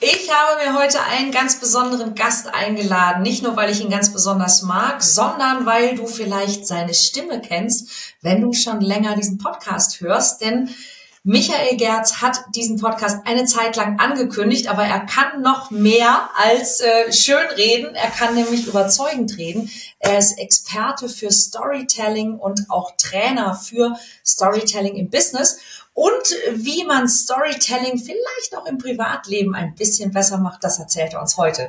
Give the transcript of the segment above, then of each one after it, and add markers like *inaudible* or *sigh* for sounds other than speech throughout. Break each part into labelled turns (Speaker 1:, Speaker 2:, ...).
Speaker 1: Ich habe mir heute einen ganz besonderen Gast eingeladen. Nicht nur, weil ich ihn ganz besonders mag, sondern weil du vielleicht seine Stimme kennst, wenn du schon länger diesen Podcast hörst. Denn Michael Gerz hat diesen Podcast eine Zeit lang angekündigt, aber er kann noch mehr als äh, schön reden. Er kann nämlich überzeugend reden. Er ist Experte für Storytelling und auch Trainer für Storytelling im Business. Und wie man Storytelling vielleicht auch im Privatleben ein bisschen besser macht, das erzählt er uns heute.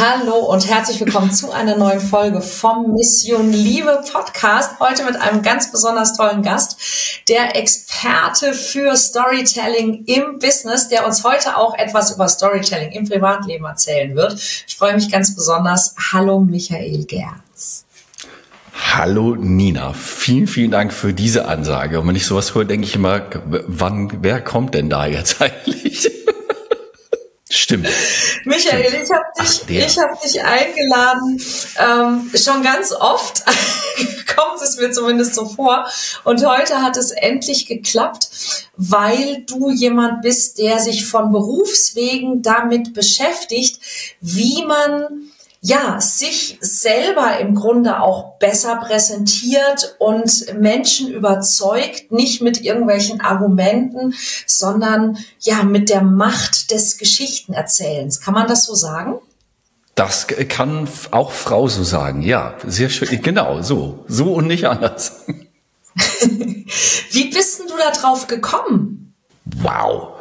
Speaker 1: Hallo und herzlich willkommen zu einer neuen Folge vom Mission Liebe Podcast. Heute mit einem ganz besonders tollen Gast, der Experte für Storytelling im Business, der uns heute auch etwas über Storytelling im Privatleben erzählen wird. Ich freue mich ganz besonders. Hallo Michael Gerz.
Speaker 2: Hallo Nina, vielen, vielen Dank für diese Ansage. Und wenn ich sowas höre, denke ich immer, wann, wer kommt denn da jetzt *laughs* eigentlich? Stimmt. *laughs*
Speaker 1: Michael, Stimmt. ich habe dich, Ach, ich hab dich eingeladen, ähm, schon ganz oft *laughs* kommt es mir zumindest so vor. Und heute hat es endlich geklappt, weil du jemand bist, der sich von Berufswegen damit beschäftigt, wie man ja, sich selber im Grunde auch besser präsentiert und Menschen überzeugt, nicht mit irgendwelchen Argumenten, sondern ja, mit der Macht des Geschichtenerzählens. Kann man das so sagen?
Speaker 2: Das kann auch Frau so sagen, ja, sehr schön, genau, so, so und nicht anders. *laughs*
Speaker 1: Wie bist denn du da drauf gekommen?
Speaker 2: Wow.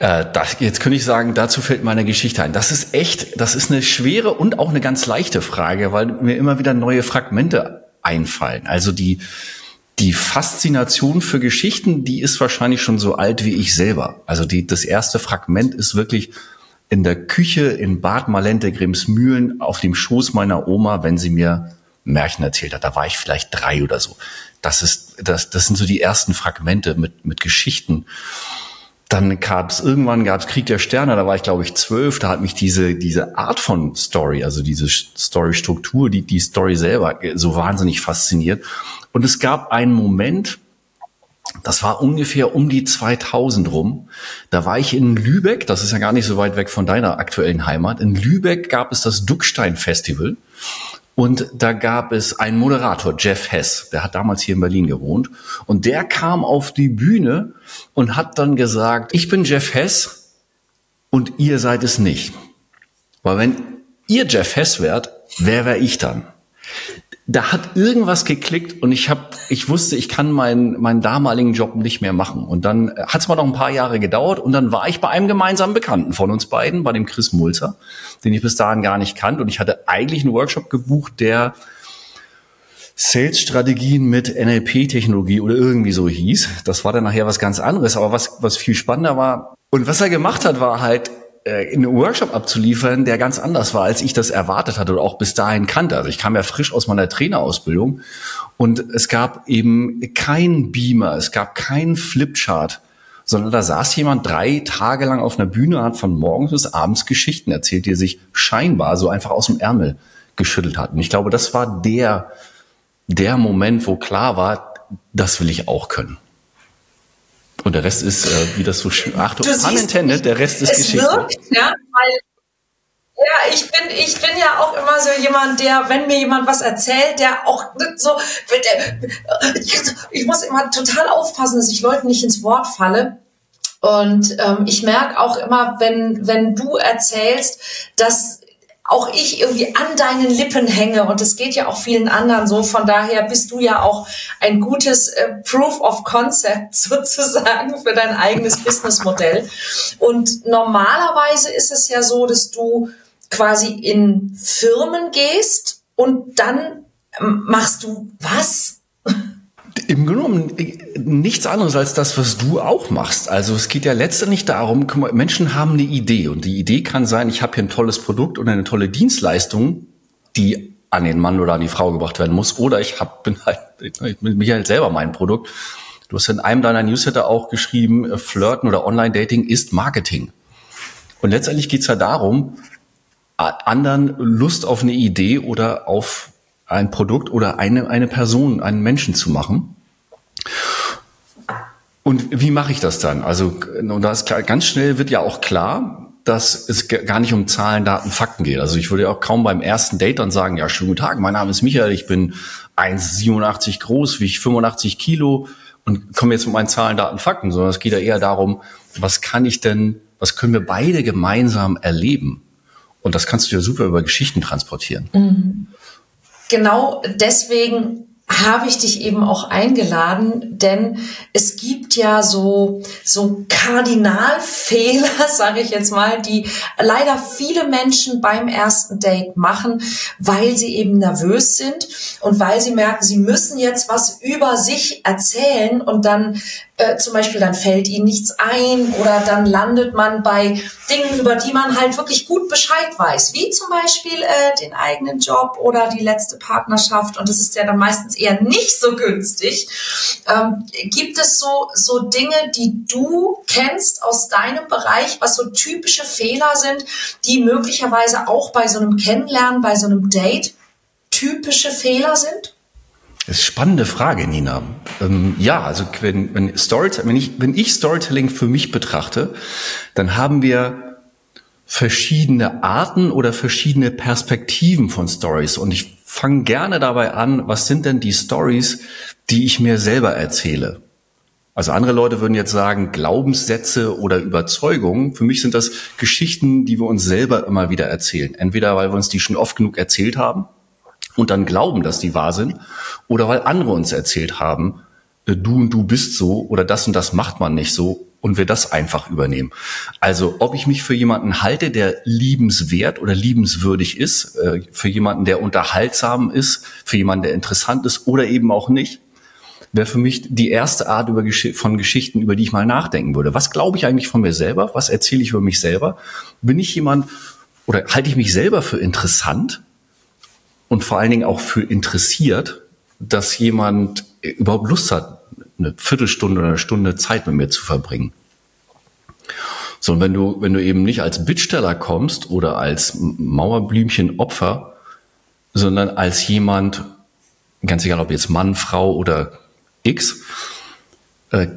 Speaker 2: Äh, das, jetzt könnte ich sagen, dazu fällt meine Geschichte ein. Das ist echt, das ist eine schwere und auch eine ganz leichte Frage, weil mir immer wieder neue Fragmente einfallen. Also die, die Faszination für Geschichten, die ist wahrscheinlich schon so alt wie ich selber. Also die, das erste Fragment ist wirklich in der Küche in Bad Malente Grimsmühlen auf dem Schoß meiner Oma, wenn sie mir Märchen erzählt hat. Da war ich vielleicht drei oder so. Das ist, das, das sind so die ersten Fragmente mit, mit Geschichten. Dann gab es irgendwann gab es Krieg der Sterne, da war ich glaube ich zwölf, da hat mich diese diese Art von Story, also diese Story-Struktur, die die Story selber so wahnsinnig fasziniert. Und es gab einen Moment, das war ungefähr um die 2000 rum. Da war ich in Lübeck, das ist ja gar nicht so weit weg von deiner aktuellen Heimat. In Lübeck gab es das Duckstein Festival und da gab es einen Moderator, Jeff Hess, der hat damals hier in Berlin gewohnt. Und der kam auf die Bühne und hat dann gesagt, ich bin Jeff Hess und ihr seid es nicht. Weil wenn ihr Jeff Hess wärt, wer wäre ich dann? Da hat irgendwas geklickt und ich habe, ich wusste, ich kann meinen meinen damaligen Job nicht mehr machen. Und dann hat es mal noch ein paar Jahre gedauert und dann war ich bei einem gemeinsamen Bekannten von uns beiden, bei dem Chris Mulzer, den ich bis dahin gar nicht kannte. Und ich hatte eigentlich einen Workshop gebucht, der Sales-Strategien mit NLP-Technologie oder irgendwie so hieß. Das war dann nachher was ganz anderes. Aber was, was viel spannender war und was er gemacht hat, war halt, äh, einen Workshop abzuliefern, der ganz anders war, als ich das erwartet hatte oder auch bis dahin kannte. Also ich kam ja frisch aus meiner Trainerausbildung und es gab eben kein Beamer, es gab keinen Flipchart, sondern da saß jemand drei Tage lang auf einer Bühne, hat von morgens bis abends Geschichten erzählt, die er sich scheinbar so einfach aus dem Ärmel geschüttelt hat. Und ich glaube, das war der, der Moment, wo klar war, das will ich auch können. Und der Rest ist, äh, wie das so schön, Achtung, unintended, der Rest ist
Speaker 1: es
Speaker 2: Geschichte.
Speaker 1: Wirkt, ja, weil ja, ich bin, ich bin ja auch immer so jemand, der, wenn mir jemand was erzählt, der auch so, ich muss immer total aufpassen, dass ich Leuten nicht ins Wort falle. Und ähm, ich merke auch immer, wenn, wenn du erzählst, dass auch ich irgendwie an deinen Lippen hänge und es geht ja auch vielen anderen so. Von daher bist du ja auch ein gutes äh, Proof of Concept *laughs* sozusagen für dein eigenes *laughs* Businessmodell. Und normalerweise ist es ja so, dass du quasi in Firmen gehst und dann ähm, machst du was? *laughs*
Speaker 2: Im genommen äh, nichts anderes als das, was du auch machst. Also es geht ja letztendlich darum, Menschen haben eine Idee und die Idee kann sein, ich habe hier ein tolles Produkt oder eine tolle Dienstleistung, die an den Mann oder an die Frau gebracht werden muss. Oder ich hab, bin halt, ich bin mich halt selber mein Produkt. Du hast in einem deiner Newsletter auch geschrieben, äh, Flirten oder Online-Dating ist Marketing. Und letztendlich geht's ja darum, anderen Lust auf eine Idee oder auf ein Produkt oder eine, eine Person, einen Menschen zu machen. Und wie mache ich das dann? Also, und da ist klar, ganz schnell wird ja auch klar, dass es gar nicht um Zahlen, Daten, Fakten geht. Also ich würde ja auch kaum beim ersten Date dann sagen, ja, schönen guten Tag, mein Name ist Michael, ich bin 1,87 groß, wiege 85 Kilo und komme jetzt mit meinen Zahlen, Daten, Fakten, sondern es geht ja eher darum, was kann ich denn, was können wir beide gemeinsam erleben? Und das kannst du ja super über Geschichten transportieren. Mhm
Speaker 1: genau deswegen habe ich dich eben auch eingeladen, denn es gibt ja so so Kardinalfehler, *laughs* sage ich jetzt mal, die leider viele Menschen beim ersten Date machen, weil sie eben nervös sind und weil sie merken, sie müssen jetzt was über sich erzählen und dann äh, zum Beispiel dann fällt ihnen nichts ein oder dann landet man bei Dingen, über die man halt wirklich gut Bescheid weiß, wie zum Beispiel äh, den eigenen Job oder die letzte Partnerschaft und das ist ja dann meistens eher nicht so günstig. Ähm, gibt es so, so Dinge, die du kennst aus deinem Bereich, was so typische Fehler sind, die möglicherweise auch bei so einem Kennenlernen, bei so einem Date typische Fehler sind?
Speaker 2: Das ist eine spannende Frage, Nina. Ähm, ja, also wenn, wenn, Storytelling, wenn, ich, wenn ich Storytelling für mich betrachte, dann haben wir verschiedene Arten oder verschiedene Perspektiven von Stories. Und ich fange gerne dabei an, was sind denn die Stories, die ich mir selber erzähle? Also andere Leute würden jetzt sagen, Glaubenssätze oder Überzeugungen. Für mich sind das Geschichten, die wir uns selber immer wieder erzählen. Entweder weil wir uns die schon oft genug erzählt haben und dann glauben, dass die wahr sind, oder weil andere uns erzählt haben, äh, du und du bist so oder das und das macht man nicht so und wir das einfach übernehmen. Also ob ich mich für jemanden halte, der liebenswert oder liebenswürdig ist, äh, für jemanden, der unterhaltsam ist, für jemanden, der interessant ist oder eben auch nicht, wäre für mich die erste Art von Geschichten, über die ich mal nachdenken würde. Was glaube ich eigentlich von mir selber? Was erzähle ich über mich selber? Bin ich jemand oder halte ich mich selber für interessant? Und vor allen Dingen auch für interessiert, dass jemand überhaupt Lust hat, eine Viertelstunde oder eine Stunde Zeit mit mir zu verbringen. So, und wenn du, wenn du eben nicht als Bittsteller kommst oder als Mauerblümchen Opfer, sondern als jemand, ganz egal ob jetzt Mann, Frau oder X, äh,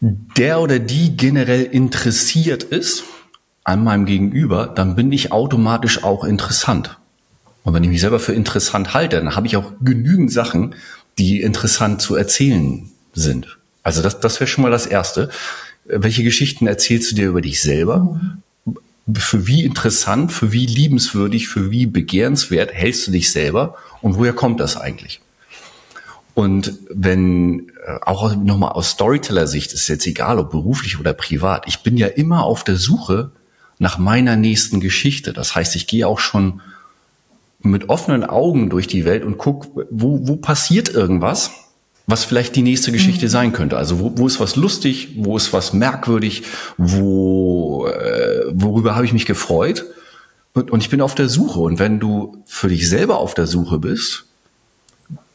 Speaker 2: der oder die generell interessiert ist an meinem Gegenüber, dann bin ich automatisch auch interessant. Und wenn ich mich selber für interessant halte, dann habe ich auch genügend Sachen, die interessant zu erzählen sind. Also das, das wäre schon mal das Erste. Welche Geschichten erzählst du dir über dich selber? Für wie interessant, für wie liebenswürdig, für wie begehrenswert hältst du dich selber? Und woher kommt das eigentlich? Und wenn, äh, auch nochmal aus Storyteller-Sicht, ist jetzt egal, ob beruflich oder privat, ich bin ja immer auf der Suche nach meiner nächsten Geschichte. Das heißt, ich gehe auch schon mit offenen Augen durch die Welt und guck, wo, wo passiert irgendwas, was vielleicht die nächste Geschichte mhm. sein könnte. Also wo, wo ist was lustig, wo ist was merkwürdig, wo, äh, worüber habe ich mich gefreut. Und, und ich bin auf der Suche. Und wenn du für dich selber auf der Suche bist,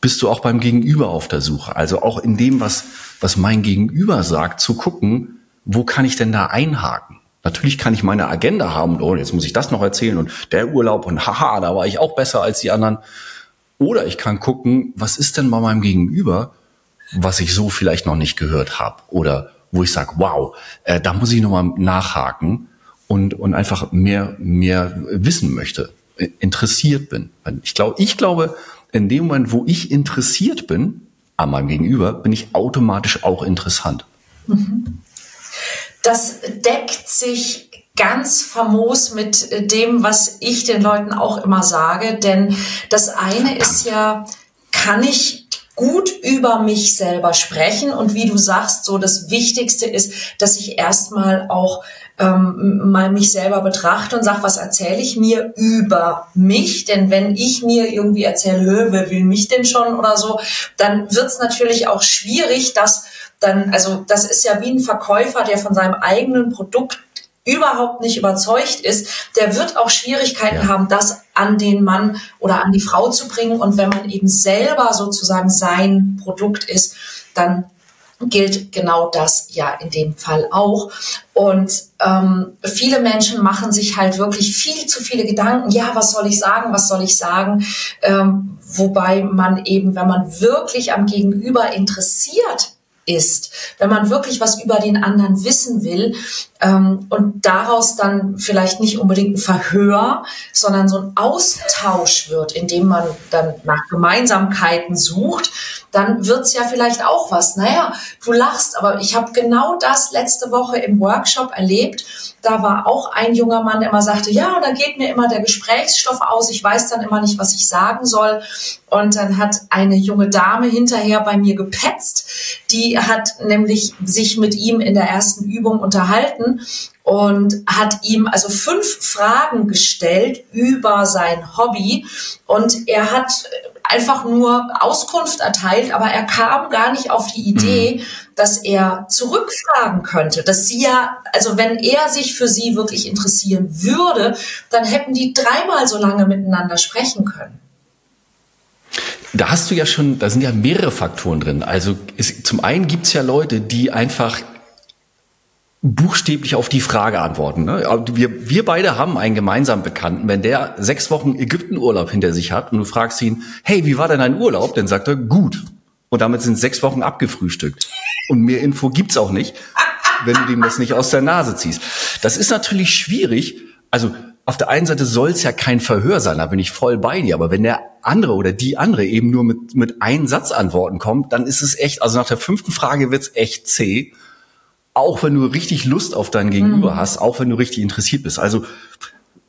Speaker 2: bist du auch beim Gegenüber auf der Suche. Also auch in dem, was, was mein Gegenüber sagt, zu gucken, wo kann ich denn da einhaken? Natürlich kann ich meine Agenda haben und oh, jetzt muss ich das noch erzählen und der Urlaub und *laughs* haha, da war ich auch besser als die anderen. Oder ich kann gucken, was ist denn bei meinem Gegenüber, was ich so vielleicht noch nicht gehört habe oder wo ich sage, wow, äh, da muss ich nochmal nachhaken und, und einfach mehr, mehr wissen möchte, interessiert bin. Ich glaube, ich glaube, in dem Moment, wo ich interessiert bin an meinem Gegenüber, bin ich automatisch auch interessant. Mhm
Speaker 1: das deckt sich ganz famos mit dem, was ich den Leuten auch immer sage. Denn das eine ist ja, kann ich gut über mich selber sprechen. Und wie du sagst, so das Wichtigste ist, dass ich erstmal auch ähm, mal mich selber betrachte und sage, was erzähle ich mir über mich? Denn wenn ich mir irgendwie erzähle, wer will mich denn schon oder so, dann wird es natürlich auch schwierig, dass dann, also das ist ja wie ein Verkäufer, der von seinem eigenen Produkt überhaupt nicht überzeugt ist, der wird auch Schwierigkeiten ja. haben, das an den Mann oder an die Frau zu bringen. Und wenn man eben selber sozusagen sein Produkt ist, dann gilt genau das ja in dem Fall auch. Und ähm, viele Menschen machen sich halt wirklich viel zu viele Gedanken. Ja, was soll ich sagen? Was soll ich sagen? Ähm, wobei man eben, wenn man wirklich am Gegenüber interessiert ist, wenn man wirklich was über den anderen wissen will ähm, und daraus dann vielleicht nicht unbedingt ein Verhör, sondern so ein Austausch wird, in dem man dann nach Gemeinsamkeiten sucht, dann wird's ja vielleicht auch was. Naja, du lachst, aber ich habe genau das letzte Woche im Workshop erlebt. Da war auch ein junger Mann, der immer sagte, ja, da geht mir immer der Gesprächsstoff aus, ich weiß dann immer nicht, was ich sagen soll. Und dann hat eine junge Dame hinterher bei mir gepetzt, die hat nämlich sich mit ihm in der ersten Übung unterhalten und hat ihm also fünf Fragen gestellt über sein Hobby und er hat einfach nur Auskunft erteilt, aber er kam gar nicht auf die Idee, mhm. dass er zurückfragen könnte, dass sie ja, also wenn er sich für sie wirklich interessieren würde, dann hätten die dreimal so lange miteinander sprechen können.
Speaker 2: Da hast du ja schon, da sind ja mehrere Faktoren drin. Also es, zum einen gibt es ja Leute, die einfach buchstäblich auf die Frage antworten. Ne? Wir, wir beide haben einen gemeinsamen Bekannten. Wenn der sechs Wochen Ägyptenurlaub hinter sich hat und du fragst ihn, hey, wie war denn dein Urlaub? Dann sagt er, gut. Und damit sind sechs Wochen abgefrühstückt. Und mehr Info gibt's auch nicht, wenn du dem das nicht aus der Nase ziehst. Das ist natürlich schwierig. Also auf der einen Seite soll es ja kein Verhör sein, da bin ich voll bei dir. Aber wenn der andere oder die andere eben nur mit, mit einem Satz antworten kommt, dann ist es echt, also nach der fünften Frage wird's echt zäh auch wenn du richtig Lust auf dein Gegenüber mhm. hast, auch wenn du richtig interessiert bist. Also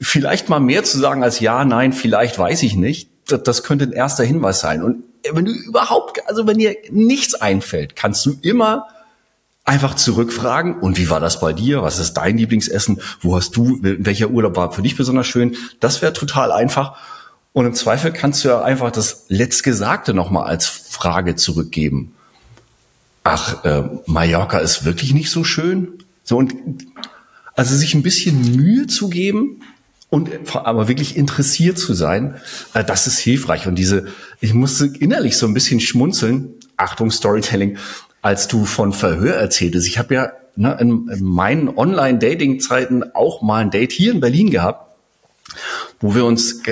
Speaker 2: vielleicht mal mehr zu sagen als ja, nein, vielleicht weiß ich nicht, das, das könnte ein erster Hinweis sein. Und wenn du überhaupt, also wenn dir nichts einfällt, kannst du immer einfach zurückfragen, und wie war das bei dir? Was ist dein Lieblingsessen? Wo hast du, welcher Urlaub war für dich besonders schön? Das wäre total einfach. Und im Zweifel kannst du ja einfach das Letztgesagte nochmal als Frage zurückgeben ach, äh, Mallorca ist wirklich nicht so schön. So und also sich ein bisschen Mühe zu geben und aber wirklich interessiert zu sein, äh, das ist hilfreich. Und diese, ich musste innerlich so ein bisschen schmunzeln. Achtung, Storytelling, als du von Verhör erzähltest. Ich habe ja ne, in, in meinen Online-Dating-Zeiten auch mal ein Date hier in Berlin gehabt, wo wir uns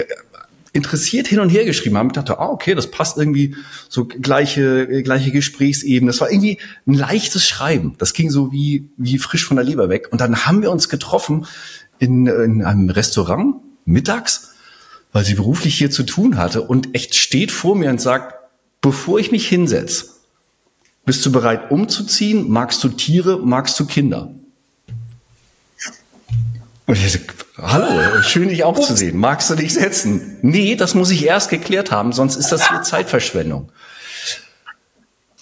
Speaker 2: interessiert hin und her geschrieben haben. Ich dachte, ah, okay, das passt irgendwie so gleiche, gleiche Gesprächsebene. Das war irgendwie ein leichtes Schreiben. Das ging so wie, wie frisch von der Leber weg. Und dann haben wir uns getroffen in, in einem Restaurant mittags, weil sie beruflich hier zu tun hatte und echt steht vor mir und sagt, bevor ich mich hinsetze, bist du bereit umzuziehen? Magst du Tiere? Magst du Kinder? Und ich so, hallo, schön dich auch zu sehen. Magst du dich setzen? Nee, das muss ich erst geklärt haben, sonst ist das hier *laughs* Zeitverschwendung.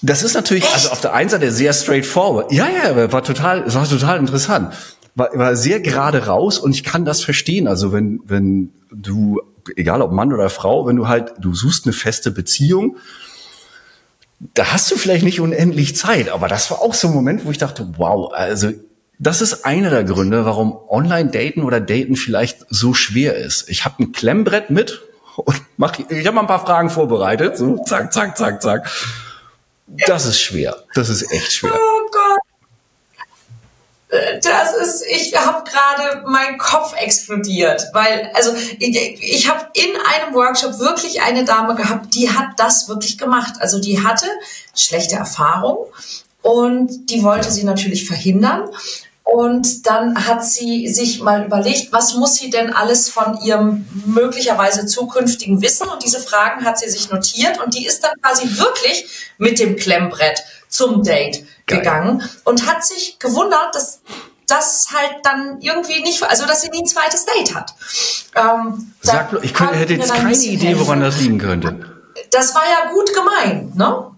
Speaker 2: Das ist natürlich, Echt? also auf der einen Seite sehr straightforward. Ja, ja, war total, war total interessant. War, war sehr gerade raus und ich kann das verstehen. Also wenn, wenn du, egal ob Mann oder Frau, wenn du halt, du suchst eine feste Beziehung, da hast du vielleicht nicht unendlich Zeit, aber das war auch so ein Moment, wo ich dachte, wow, also das ist einer der Gründe, warum Online-Daten oder Daten vielleicht so schwer ist. Ich habe ein Klemmbrett mit und mach, ich habe mal ein paar Fragen vorbereitet. So, zack, zack, zack, zack. Das ist schwer. Das ist echt schwer.
Speaker 1: Oh Gott. Das ist, ich habe gerade mein Kopf explodiert, weil also ich, ich habe in einem Workshop wirklich eine Dame gehabt, die hat das wirklich gemacht. Also die hatte schlechte Erfahrung und die wollte sie natürlich verhindern und dann hat sie sich mal überlegt, was muss sie denn alles von ihrem möglicherweise zukünftigen wissen? Und diese Fragen hat sie sich notiert und die ist dann quasi wirklich mit dem Klemmbrett zum Date Geil. gegangen und hat sich gewundert, dass das halt dann irgendwie nicht, also dass sie nie ein zweites Date hat.
Speaker 2: Ähm, Sag, ich könnte, hätte jetzt keine Idee, woran das liegen könnte.
Speaker 1: das war ja gut gemeint, ne?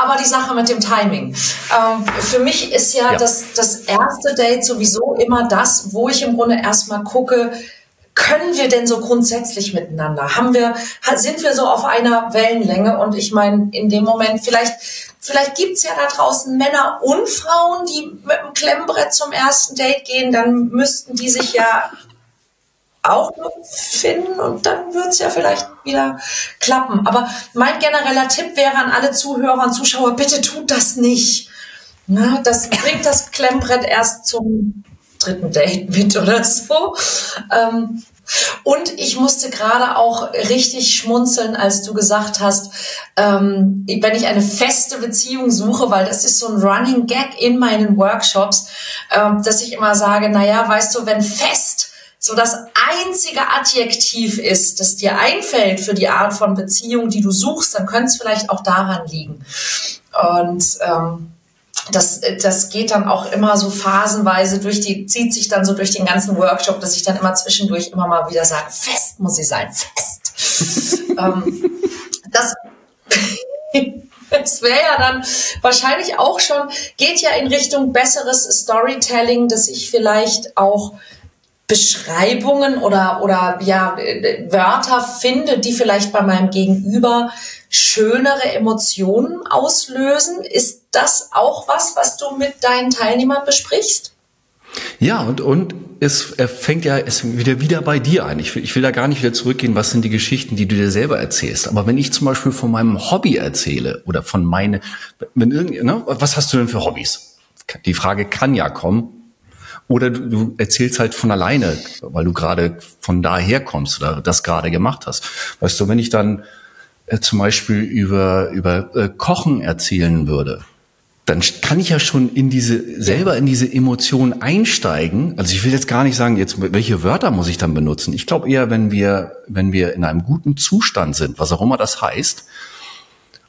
Speaker 1: Aber die Sache mit dem Timing. Ähm, für mich ist ja, ja, Das, das erste Date sowieso immer das, wo ich im Grunde erstmal gucke, können wir denn so grundsätzlich miteinander? Haben wir, sind wir so auf einer Wellenlänge? Und ich meine, in dem Moment, vielleicht, vielleicht gibt's ja da draußen Männer und Frauen, die mit dem Klemmbrett zum ersten Date gehen, dann müssten die sich ja auch noch finden und dann wird es ja vielleicht wieder klappen. Aber mein genereller Tipp wäre an alle Zuhörer und Zuschauer, bitte tut das nicht. Na, das bringt das Klemmbrett erst zum dritten Date mit oder so. Ähm, und ich musste gerade auch richtig schmunzeln, als du gesagt hast, ähm, wenn ich eine feste Beziehung suche, weil das ist so ein Running Gag in meinen Workshops, ähm, dass ich immer sage, naja, weißt du, wenn fest so das einzige Adjektiv ist, das dir einfällt für die Art von Beziehung, die du suchst, dann könnte es vielleicht auch daran liegen. Und ähm, das, das geht dann auch immer so phasenweise durch die, zieht sich dann so durch den ganzen Workshop, dass ich dann immer zwischendurch immer mal wieder sage, fest muss sie sein, fest. *laughs* ähm, das, *laughs* das wäre ja dann wahrscheinlich auch schon, geht ja in Richtung besseres Storytelling, dass ich vielleicht auch Beschreibungen oder, oder ja, Wörter finde, die vielleicht bei meinem Gegenüber schönere Emotionen auslösen. Ist das auch was, was du mit deinen Teilnehmern besprichst?
Speaker 2: Ja, und, und es fängt ja es wieder, wieder bei dir ein. Ich will, ich will da gar nicht wieder zurückgehen, was sind die Geschichten, die du dir selber erzählst. Aber wenn ich zum Beispiel von meinem Hobby erzähle oder von meine, wenn irgend, ne, was hast du denn für Hobbys? Die Frage kann ja kommen. Oder du, du erzählst halt von alleine, weil du gerade von daher kommst oder das gerade gemacht hast. Weißt du, wenn ich dann äh, zum Beispiel über, über äh, Kochen erzählen würde, dann kann ich ja schon in diese, selber in diese Emotion einsteigen. Also ich will jetzt gar nicht sagen, jetzt, welche Wörter muss ich dann benutzen? Ich glaube eher, wenn wir, wenn wir in einem guten Zustand sind, was auch immer das heißt,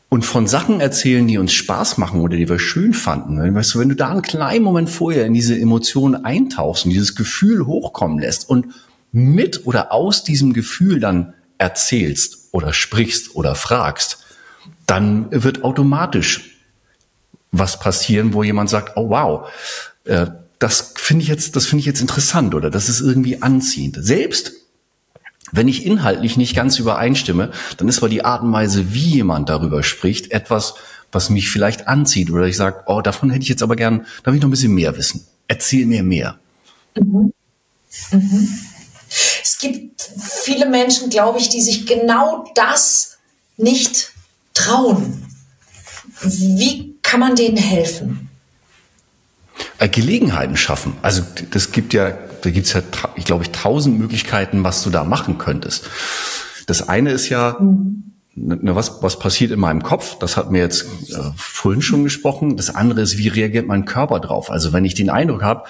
Speaker 2: und von Sachen erzählen, die uns Spaß machen oder die wir schön fanden. Weißt du, wenn du da einen kleinen Moment vorher in diese Emotionen eintauchst und dieses Gefühl hochkommen lässt und mit oder aus diesem Gefühl dann erzählst oder sprichst oder fragst, dann wird automatisch was passieren, wo jemand sagt, oh wow, äh, das finde ich jetzt, das finde ich jetzt interessant oder das ist irgendwie anziehend. Selbst wenn ich inhaltlich nicht ganz übereinstimme, dann ist aber die Art und Weise, wie jemand darüber spricht, etwas, was mich vielleicht anzieht oder ich sage, oh, davon hätte ich jetzt aber gern, da will ich noch ein bisschen mehr wissen. Erzähl mir mehr. Mhm.
Speaker 1: Mhm. Es gibt viele Menschen, glaube ich, die sich genau das nicht trauen. Wie kann man denen helfen?
Speaker 2: Äh, Gelegenheiten schaffen. Also das gibt ja da gibt's ja, ich glaube ich, tausend Möglichkeiten, was du da machen könntest. Das eine ist ja, ne, was, was passiert in meinem Kopf? Das hat mir jetzt äh, vorhin schon gesprochen. Das andere ist, wie reagiert mein Körper drauf? Also wenn ich den Eindruck habe,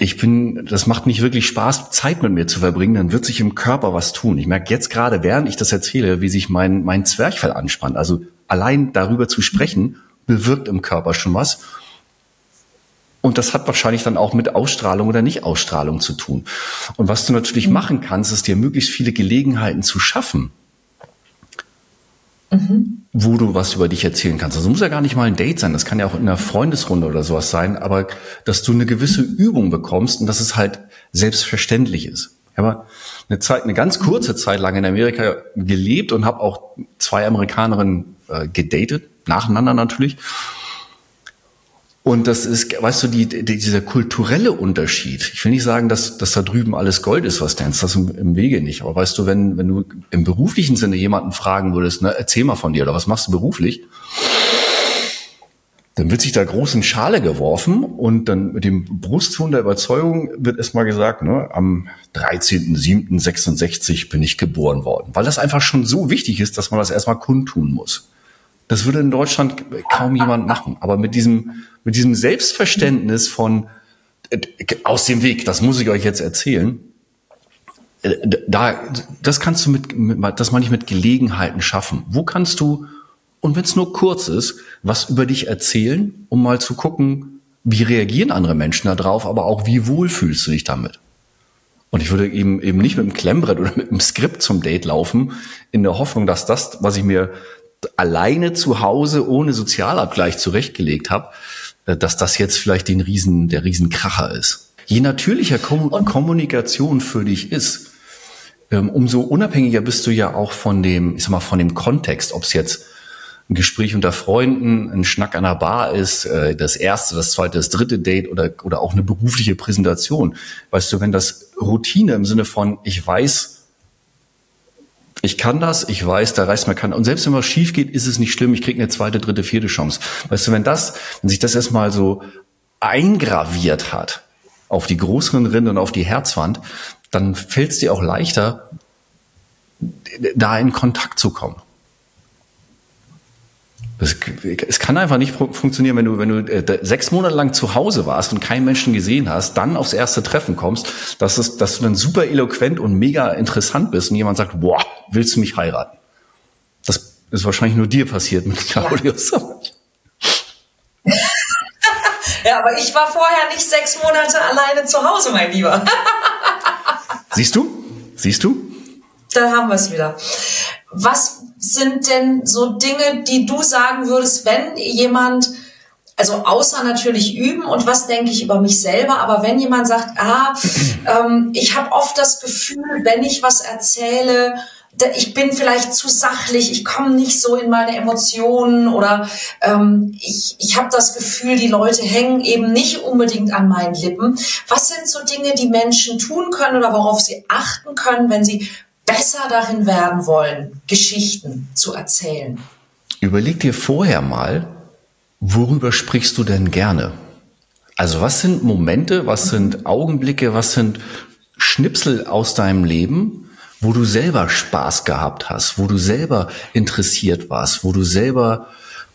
Speaker 2: ich bin, das macht nicht wirklich Spaß, Zeit mit mir zu verbringen, dann wird sich im Körper was tun. Ich merke jetzt gerade, während ich das erzähle, wie sich mein, mein Zwerchfell anspannt. Also allein darüber zu sprechen, bewirkt im Körper schon was. Und das hat wahrscheinlich dann auch mit Ausstrahlung oder Nicht-Ausstrahlung zu tun. Und was du natürlich mhm. machen kannst, ist dir möglichst viele Gelegenheiten zu schaffen, mhm. wo du was über dich erzählen kannst. Also muss ja gar nicht mal ein Date sein, das kann ja auch in einer Freundesrunde oder sowas sein, aber dass du eine gewisse Übung bekommst und dass es halt selbstverständlich ist. Ich habe eine Zeit, eine ganz kurze Zeit lang in Amerika gelebt und habe auch zwei Amerikanerinnen äh, gedatet, nacheinander natürlich. Und das ist, weißt du, die, die, dieser kulturelle Unterschied. Ich will nicht sagen, dass, dass da drüben alles Gold ist, was dance, das im, im Wege nicht. Aber weißt du, wenn, wenn du im beruflichen Sinne jemanden fragen würdest, ne, erzähl mal von dir oder was machst du beruflich? Dann wird sich da groß in Schale geworfen und dann mit dem Brustton der Überzeugung wird erstmal gesagt, ne, am 13.07.66 bin ich geboren worden. Weil das einfach schon so wichtig ist, dass man das erstmal kundtun muss. Das würde in Deutschland kaum jemand machen. Aber mit diesem, mit diesem Selbstverständnis von äh, aus dem Weg, das muss ich euch jetzt erzählen, äh, da, das kannst du mit, mit das meine ich mit Gelegenheiten schaffen. Wo kannst du, und wenn es nur kurz ist, was über dich erzählen, um mal zu gucken, wie reagieren andere Menschen darauf, aber auch wie wohl fühlst du dich damit? Und ich würde eben eben nicht mit einem Klemmbrett oder mit einem Skript zum Date laufen, in der Hoffnung, dass das, was ich mir alleine zu Hause ohne Sozialabgleich zurechtgelegt habe, äh, dass das jetzt vielleicht den Riesen, der Riesenkracher ist. Je natürlicher Kom Kommunikation für dich ist, ähm, umso unabhängiger bist du ja auch von dem, ich sag mal, von dem Kontext, ob es jetzt ein Gespräch unter Freunden, ein Schnack an der Bar ist, äh, das erste, das zweite, das dritte Date oder, oder auch eine berufliche Präsentation. Weißt du, wenn das Routine im Sinne von, ich weiß, ich kann das, ich weiß, da reißt mir kann. Und selbst wenn was schief geht, ist es nicht schlimm. Ich kriege eine zweite, dritte, vierte Chance. Weißt du, wenn das, wenn sich das erstmal so eingraviert hat auf die größeren Rinde und auf die Herzwand, dann fällt es dir auch leichter, da in Kontakt zu kommen. Es kann einfach nicht funktionieren, wenn du, wenn du äh, sechs Monate lang zu Hause warst und keinen Menschen gesehen hast, dann aufs erste Treffen kommst, dass, es, dass du dann super eloquent und mega interessant bist und jemand sagt, boah, willst du mich heiraten? Das ist wahrscheinlich nur dir passiert mit Claudius. Ja. *laughs*
Speaker 1: ja, aber ich war vorher nicht sechs Monate alleine zu Hause, mein Lieber. *laughs*
Speaker 2: Siehst du? Siehst du?
Speaker 1: Da haben wir es wieder. Was sind denn so Dinge, die du sagen würdest, wenn jemand, also außer natürlich üben und was denke ich über mich selber, aber wenn jemand sagt, ah, *clears throat* ähm, ich habe oft das Gefühl, wenn ich was erzähle, ich bin vielleicht zu sachlich, ich komme nicht so in meine Emotionen oder ähm, ich, ich habe das Gefühl, die Leute hängen eben nicht unbedingt an meinen Lippen. Was sind so Dinge, die Menschen tun können oder worauf sie achten können, wenn sie besser darin werden wollen, Geschichten zu erzählen.
Speaker 2: Überleg dir vorher mal, worüber sprichst du denn gerne? Also was sind Momente, was sind Augenblicke, was sind Schnipsel aus deinem Leben, wo du selber Spaß gehabt hast, wo du selber interessiert warst, wo du selber,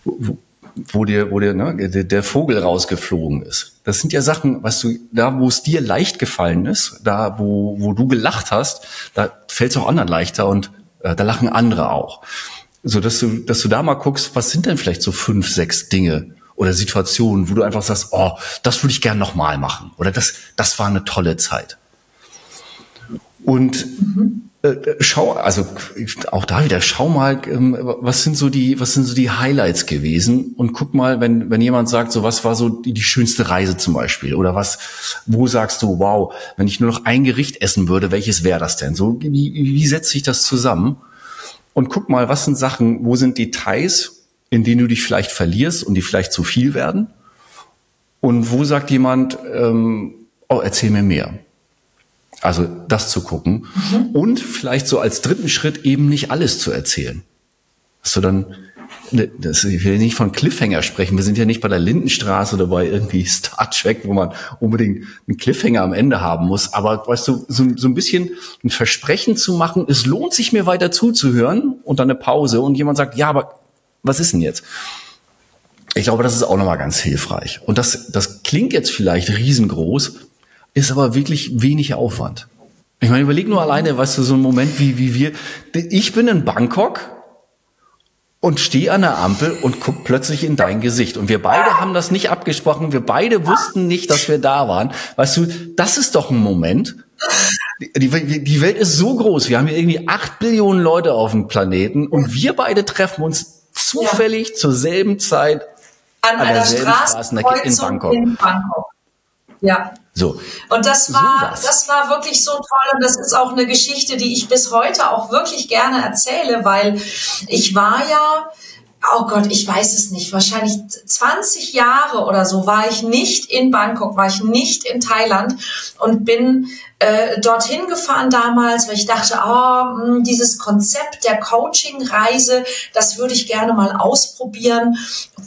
Speaker 2: wo, wo dir, wo dir ne, der, Vogel rausgeflogen ist. Das sind ja Sachen, was du, da wo es dir leicht gefallen ist, da wo, wo du gelacht hast, da fällt es auch anderen leichter und äh, da lachen andere auch. So dass du, dass du da mal guckst, was sind denn vielleicht so fünf, sechs Dinge oder Situationen, wo du einfach sagst, oh, das würde ich gern nochmal machen oder das, das war eine tolle Zeit. Und mhm. Äh, schau, also auch da wieder, schau mal, ähm, was sind so die, was sind so die Highlights gewesen und guck mal, wenn, wenn jemand sagt, so was war so die, die schönste Reise zum Beispiel oder was, wo sagst du, wow, wenn ich nur noch ein Gericht essen würde, welches wäre das denn? So, wie, wie setzt sich das zusammen? Und guck mal, was sind Sachen, wo sind Details, in denen du dich vielleicht verlierst und die vielleicht zu viel werden? Und wo sagt jemand, ähm, oh, erzähl mir mehr? Also das zu gucken. Mhm. Und vielleicht so als dritten Schritt eben nicht alles zu erzählen. Dass du dann, ne, das, ich will nicht von Cliffhanger sprechen. Wir sind ja nicht bei der Lindenstraße oder bei irgendwie Star Trek, wo man unbedingt einen Cliffhanger am Ende haben muss. Aber weißt du, so, so ein bisschen ein Versprechen zu machen, es lohnt sich mir weiter zuzuhören und dann eine Pause und jemand sagt, ja, aber was ist denn jetzt? Ich glaube, das ist auch nochmal ganz hilfreich. Und das, das klingt jetzt vielleicht riesengroß, ist aber wirklich wenig Aufwand. Ich meine, überleg nur alleine, weißt du, so ein Moment wie, wie wir. Ich bin in Bangkok und stehe an der Ampel und guck plötzlich in dein Gesicht. Und wir beide haben das nicht abgesprochen. Wir beide wussten nicht, dass wir da waren. Weißt du, das ist doch ein Moment. Die, die Welt ist so groß. Wir haben hier irgendwie acht Billionen Leute auf dem Planeten und wir beide treffen uns zufällig ja. zur selben Zeit
Speaker 1: an, an einer Straße in Bangkok. in Bangkok. Ja.
Speaker 2: So.
Speaker 1: Und das war, so das war wirklich so toll. Und das ist auch eine Geschichte, die ich bis heute auch wirklich gerne erzähle, weil ich war ja, oh Gott, ich weiß es nicht, wahrscheinlich 20 Jahre oder so war ich nicht in Bangkok, war ich nicht in Thailand und bin äh, dorthin gefahren damals, weil ich dachte, oh, dieses Konzept der Coaching-Reise, das würde ich gerne mal ausprobieren.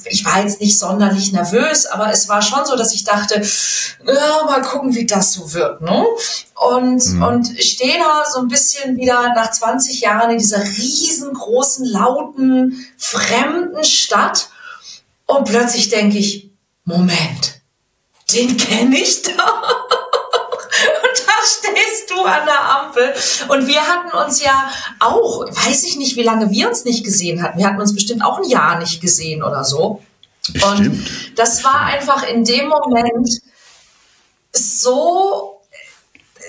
Speaker 1: Ich war jetzt nicht sonderlich nervös, aber es war schon so, dass ich dachte, ja, mal gucken, wie das so wird. Ne? Und, mhm. und stehe da so ein bisschen wieder nach 20 Jahren in dieser riesengroßen, lauten, fremden Stadt und plötzlich denke ich, Moment, den kenne ich du *laughs* an der Ampel. Und wir hatten uns ja auch, weiß ich nicht, wie lange wir uns nicht gesehen hatten. Wir hatten uns bestimmt auch ein Jahr nicht gesehen oder so. Bestimmt. Und das war einfach in dem Moment so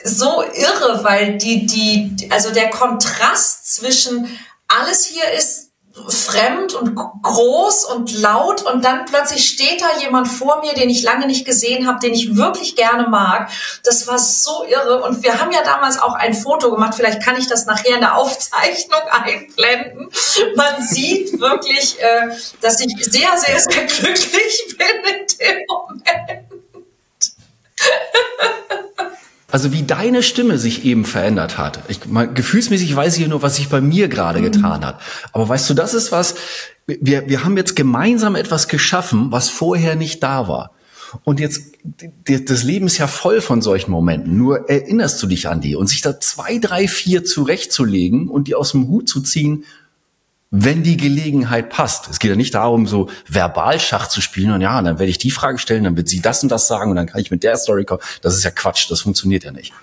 Speaker 1: so irre, weil die, die, also der Kontrast zwischen alles hier ist fremd und groß und laut und dann plötzlich steht da jemand vor mir, den ich lange nicht gesehen habe, den ich wirklich gerne mag. Das war so irre und wir haben ja damals auch ein Foto gemacht, vielleicht kann ich das nachher in der Aufzeichnung *laughs* einblenden. Man sieht wirklich, äh, dass ich sehr, sehr, sehr glücklich *laughs* bin in dem Moment. *laughs*
Speaker 2: Also wie deine Stimme sich eben verändert hat. Ich, mal, gefühlsmäßig weiß ich ja nur, was sich bei mir gerade mhm. getan hat. Aber weißt du, das ist was, wir, wir haben jetzt gemeinsam etwas geschaffen, was vorher nicht da war. Und jetzt, das Leben ist ja voll von solchen Momenten. Nur erinnerst du dich an die und sich da zwei, drei, vier zurechtzulegen und die aus dem Hut zu ziehen, wenn die Gelegenheit passt. Es geht ja nicht darum, so Verbalschach zu spielen und ja, dann werde ich die Frage stellen, dann wird sie das und das sagen und dann kann ich mit der Story kommen. Das ist ja Quatsch, das funktioniert ja nicht.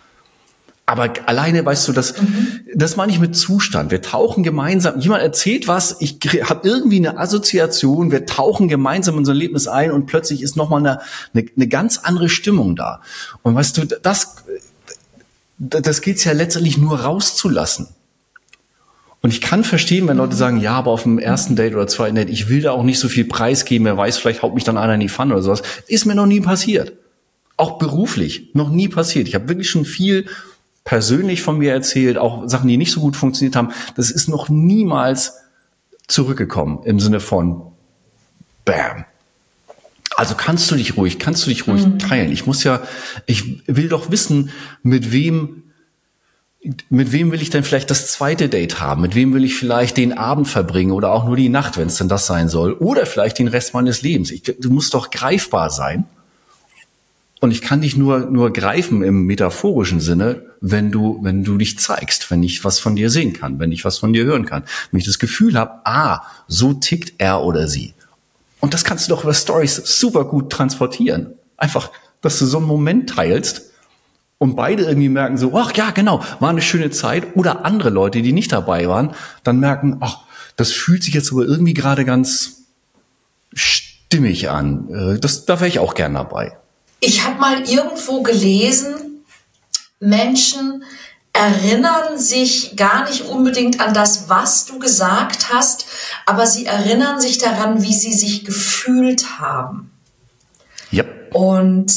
Speaker 2: Aber alleine, weißt du, das, mhm. das meine ich mit Zustand. Wir tauchen gemeinsam, jemand erzählt was, ich habe irgendwie eine Assoziation, wir tauchen gemeinsam in so ein Erlebnis ein und plötzlich ist nochmal eine, eine, eine ganz andere Stimmung da. Und weißt du, das, das geht's ja letztendlich nur rauszulassen. Und ich kann verstehen, wenn Leute sagen, ja, aber auf dem ersten Date oder zweiten Date, ich will da auch nicht so viel preisgeben, wer weiß, vielleicht haut mich dann einer in die Pfanne oder sowas. Ist mir noch nie passiert. Auch beruflich, noch nie passiert. Ich habe wirklich schon viel persönlich von mir erzählt, auch Sachen, die nicht so gut funktioniert haben. Das ist noch niemals zurückgekommen im Sinne von Bam. Also kannst du dich ruhig, kannst du dich ruhig mhm. teilen. Ich muss ja, ich will doch wissen, mit wem mit wem will ich denn vielleicht das zweite Date haben? Mit wem will ich vielleicht den Abend verbringen oder auch nur die Nacht, wenn es denn das sein soll? Oder vielleicht den Rest meines Lebens. Ich, du musst doch greifbar sein. Und ich kann dich nur, nur greifen im metaphorischen Sinne, wenn du, wenn du dich zeigst, wenn ich was von dir sehen kann, wenn ich was von dir hören kann. Wenn ich das Gefühl habe, ah, so tickt er oder sie. Und das kannst du doch über Stories super gut transportieren. Einfach, dass du so einen Moment teilst, und beide irgendwie merken so, ach ja, genau, war eine schöne Zeit. Oder andere Leute, die nicht dabei waren, dann merken, ach, das fühlt sich jetzt aber irgendwie gerade ganz stimmig an. Äh, das, da wäre ich auch gern dabei.
Speaker 1: Ich habe mal irgendwo gelesen, Menschen erinnern sich gar nicht unbedingt an das, was du gesagt hast, aber sie erinnern sich daran, wie sie sich gefühlt haben.
Speaker 2: Ja.
Speaker 1: Und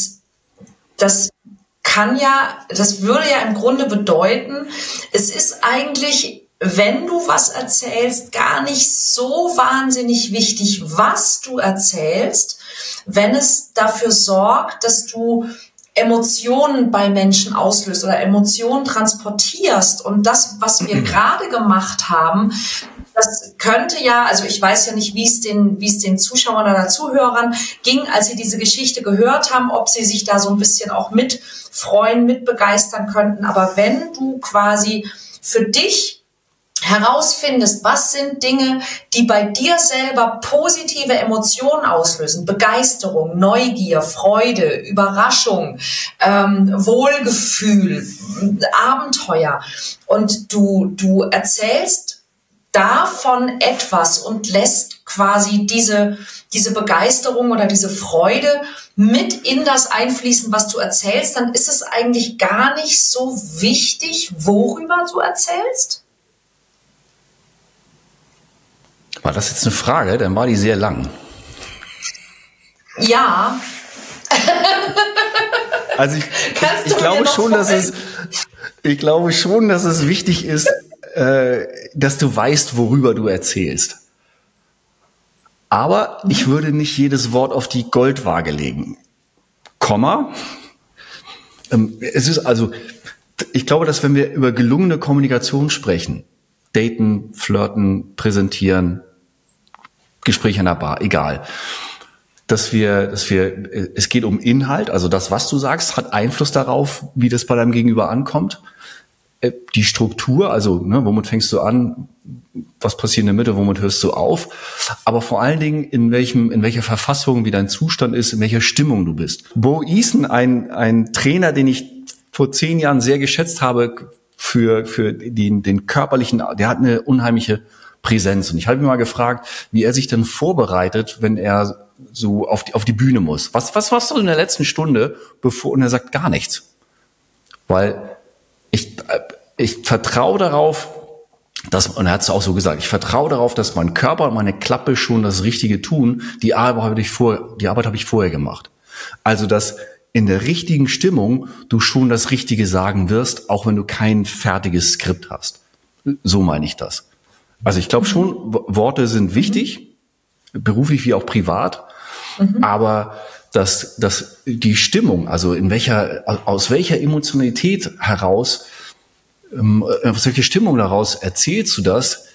Speaker 1: das kann ja, das würde ja im Grunde bedeuten, es ist eigentlich wenn du was erzählst, gar nicht so wahnsinnig wichtig, was du erzählst, wenn es dafür sorgt, dass du Emotionen bei Menschen auslöst oder Emotionen transportierst. Und das, was wir *clears throat* gerade gemacht haben, das könnte ja, also ich weiß ja nicht, wie es den, wie es den Zuschauern oder Zuhörern ging, als sie diese Geschichte gehört haben, ob sie sich da so ein bisschen auch mit freuen, mit begeistern könnten. Aber wenn du quasi für dich herausfindest, was sind Dinge, die bei dir selber positive Emotionen auslösen, Begeisterung, Neugier, Freude, Überraschung, ähm, Wohlgefühl, Abenteuer und du, du erzählst davon etwas und lässt quasi diese, diese Begeisterung oder diese Freude mit in das einfließen, was du erzählst, dann ist es eigentlich gar nicht so wichtig, worüber du erzählst?
Speaker 2: War das jetzt eine Frage? Dann war die sehr lang.
Speaker 1: Ja.
Speaker 2: Also ich, ich, ich glaube schon, dass es, ich glaube schon, dass es wichtig ist, äh, dass du weißt, worüber du erzählst. Aber ich würde nicht jedes Wort auf die Goldwaage legen. Komma. Ähm, es ist also, ich glaube, dass wenn wir über gelungene Kommunikation sprechen, daten, flirten, präsentieren, Gespräch an der Bar, egal, dass wir, dass wir, es geht um Inhalt, also das, was du sagst, hat Einfluss darauf, wie das bei deinem Gegenüber ankommt. Äh, die Struktur, also ne, womit fängst du an, was passiert in der Mitte, womit hörst du auf, aber vor allen Dingen in welchem, in welcher Verfassung, wie dein Zustand ist, in welcher Stimmung du bist. Bo Eason, ein, ein Trainer, den ich vor zehn Jahren sehr geschätzt habe für, für den, den körperlichen, der hat eine unheimliche Präsenz. Und ich habe mir mal gefragt, wie er sich denn vorbereitet, wenn er so auf die, auf die Bühne muss. Was, was warst du in der letzten Stunde, bevor, und er sagt gar nichts. Weil ich, äh, ich vertraue darauf, dass, und er hat es auch so gesagt, ich vertraue darauf, dass mein Körper und meine Klappe schon das Richtige tun. Die Arbeit habe ich, vor, die Arbeit habe ich vorher gemacht. Also, dass in der richtigen Stimmung du schon das Richtige sagen wirst, auch wenn du kein fertiges Skript hast. So meine ich das. Also ich glaube schon, Worte sind wichtig, beruflich wie auch privat, mhm. aber dass, dass die Stimmung, also in welcher, aus welcher Emotionalität heraus, ähm, aus welcher Stimmung daraus erzählst du das,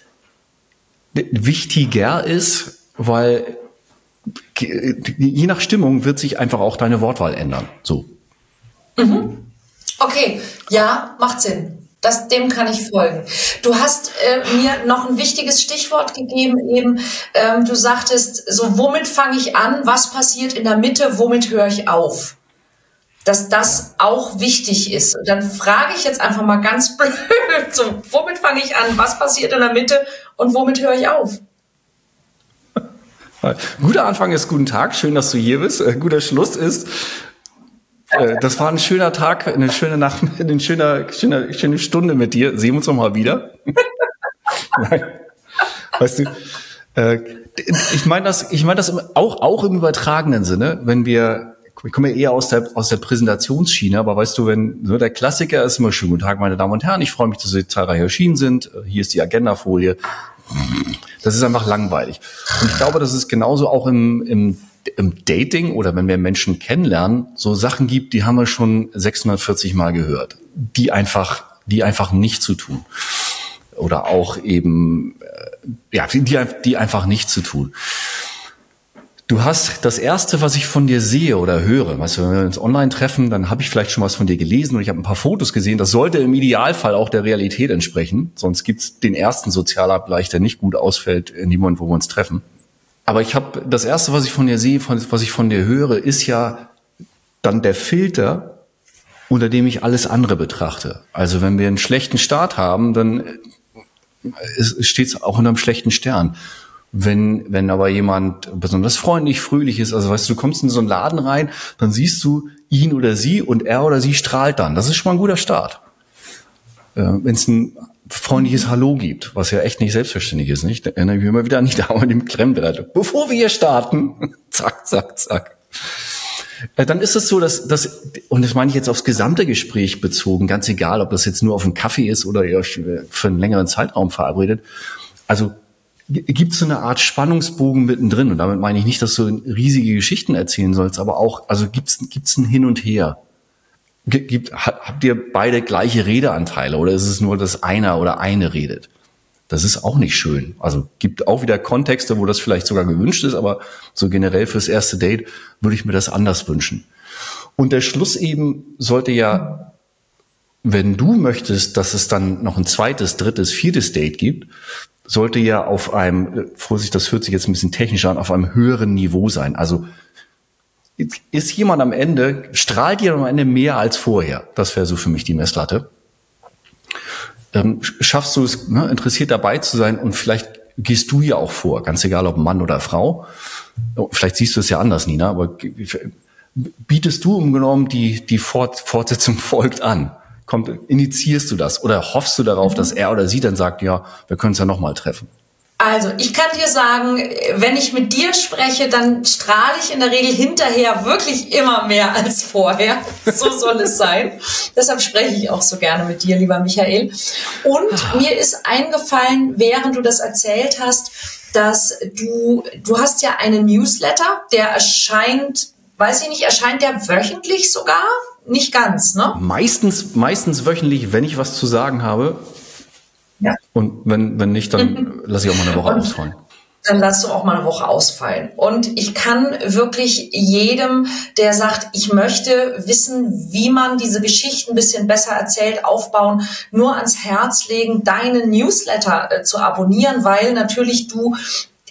Speaker 2: wichtiger ist, weil je nach Stimmung wird sich einfach auch deine Wortwahl ändern. So.
Speaker 1: Mhm. Okay, ja, macht Sinn. Das, dem kann ich folgen. Du hast äh, mir noch ein wichtiges Stichwort gegeben, eben, ähm, du sagtest, so, womit fange ich an, was passiert in der Mitte, womit höre ich auf? Dass das auch wichtig ist. Dann frage ich jetzt einfach mal ganz *laughs* blöd, so, womit fange ich an, was passiert in der Mitte und womit höre ich auf? *laughs*
Speaker 2: Guter Anfang ist guten Tag, schön, dass du hier bist. Äh, guter Schluss ist, äh, das war ein schöner Tag, eine schöne Nacht, *laughs* eine schöne, schöne, schöne Stunde mit dir. Sehen wir uns noch mal wieder. *laughs* Weißt du, äh, ich meine das, ich meine das auch, auch im übertragenen Sinne, wenn wir, ich komme ja eher aus der, aus der Präsentationsschiene, aber weißt du, wenn so der Klassiker ist immer schön, guten Tag, meine Damen und Herren, ich freue mich, dass Sie zahlreich erschienen sind. Hier ist die Agendafolie. Das ist einfach langweilig. Und ich glaube, das ist genauso auch im, im, im Dating oder wenn wir Menschen kennenlernen, so Sachen gibt, die haben wir schon 640 Mal gehört, die einfach, die einfach nicht zu tun. Oder auch eben, äh, ja, die, die einfach nicht zu tun. Du hast das erste, was ich von dir sehe oder höre, weißt du, wenn wir uns online treffen, dann habe ich vielleicht schon was von dir gelesen und ich habe ein paar Fotos gesehen. Das sollte im Idealfall auch der Realität entsprechen. Sonst gibt's den ersten Sozialabgleich, der nicht gut ausfällt in dem Moment, wo wir uns treffen. Aber ich habe das erste, was ich von dir sehe, von, was ich von dir höre, ist ja dann der Filter, unter dem ich alles andere betrachte. Also wenn wir einen schlechten Start haben, dann steht es auch unter einem schlechten Stern. Wenn, wenn aber jemand besonders freundlich, fröhlich ist, also weißt du, du kommst in so einen Laden rein, dann siehst du ihn oder sie und er oder sie strahlt dann. Das ist schon mal ein guter Start. Äh, wenn es ein freundliches Hallo gibt, was ja echt nicht selbstverständlich ist. Nicht? Da erinnere ich mich immer wieder an die *laughs* Dame mit dem Klemmbrett. Bevor wir hier starten, *laughs* zack, zack, zack. Äh, dann ist es so, dass das, und das meine ich jetzt aufs gesamte Gespräch bezogen, ganz egal, ob das jetzt nur auf einen Kaffee ist oder ihr euch für einen längeren Zeitraum verabredet. Also gibt es so eine Art Spannungsbogen mittendrin. Und damit meine ich nicht, dass du riesige Geschichten erzählen sollst, aber auch, also gibt es ein Hin und Her. Gibt, habt ihr beide gleiche Redeanteile oder ist es nur, dass einer oder eine redet? Das ist auch nicht schön. Also gibt auch wieder Kontexte, wo das vielleicht sogar gewünscht ist, aber so generell fürs erste Date würde ich mir das anders wünschen. Und der Schluss eben sollte ja, wenn du möchtest, dass es dann noch ein zweites, drittes, viertes Date gibt, sollte ja auf einem, Vorsicht, das hört sich jetzt ein bisschen technisch an, auf einem höheren Niveau sein. Also ist jemand am Ende, strahlt jemand am Ende mehr als vorher? Das wäre so für mich die Messlatte. Ähm, schaffst du es, ne, interessiert dabei zu sein und vielleicht gehst du ja auch vor, ganz egal ob Mann oder Frau. Oh, vielleicht siehst du es ja anders, Nina, aber bietest du umgenommen die, die Fort, Fortsetzung *laughs* folgt an? kommt, initiierst du das oder hoffst du darauf, mhm. dass er oder sie dann sagt, ja, wir können es ja nochmal treffen?
Speaker 1: Also, ich kann dir sagen, wenn ich mit dir spreche, dann strahle ich in der Regel hinterher wirklich immer mehr als vorher. *laughs* So soll es sein. Deshalb spreche ich auch so gerne mit dir, lieber Michael. Und ah. mir ist eingefallen, während du das erzählt hast, dass du, du hast ja einen Newsletter, der erscheint, weiß ich nicht, erscheint der wöchentlich sogar? nicht ganz, ne?
Speaker 2: Meistens, meistens wöchentlich, wenn ich was zu sagen habe. Und wenn, wenn nicht, dann mhm. lasse ich auch mal eine Woche ausfallen.
Speaker 1: Dann lass du auch mal eine Woche ausfallen. Und ich kann wirklich jedem, der sagt, ich möchte wissen, wie man diese Geschichten ein bisschen besser erzählt, aufbauen, nur ans Herz legen, deinen Newsletter äh, zu abonnieren, weil natürlich du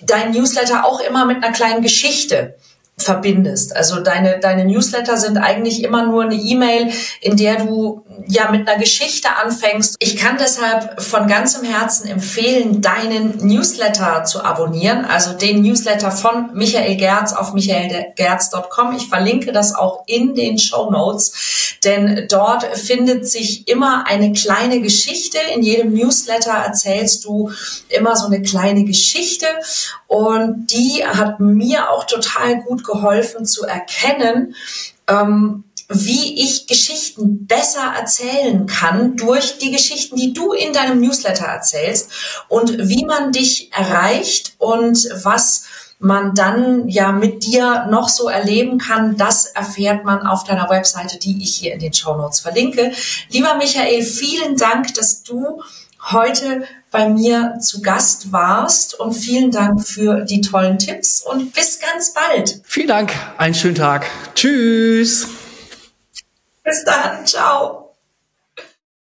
Speaker 1: dein Newsletter auch immer mit einer kleinen Geschichte verbindest. Also deine, deine Newsletter sind eigentlich immer nur eine E-Mail, in der du ja mit einer Geschichte anfängst. Ich kann deshalb von ganzem Herzen empfehlen, deinen Newsletter zu abonnieren, also den Newsletter von Michael Gerz auf michaelgerz.com. Ich verlinke das auch in den Show Notes, denn dort findet sich immer eine kleine Geschichte. In jedem Newsletter erzählst du immer so eine kleine Geschichte und die hat mir auch total gut geholfen zu erkennen, ähm, wie ich Geschichten besser erzählen kann durch die Geschichten, die du in deinem Newsletter erzählst und wie man dich erreicht und was man dann ja mit dir noch so erleben kann, das erfährt man auf deiner Webseite, die ich hier in den Show Notes verlinke. Lieber Michael, vielen Dank, dass du heute bei mir zu Gast warst und vielen Dank für die tollen Tipps und bis ganz bald.
Speaker 2: Vielen Dank, einen schönen Tag. Tschüss.
Speaker 1: Bis dann, ciao.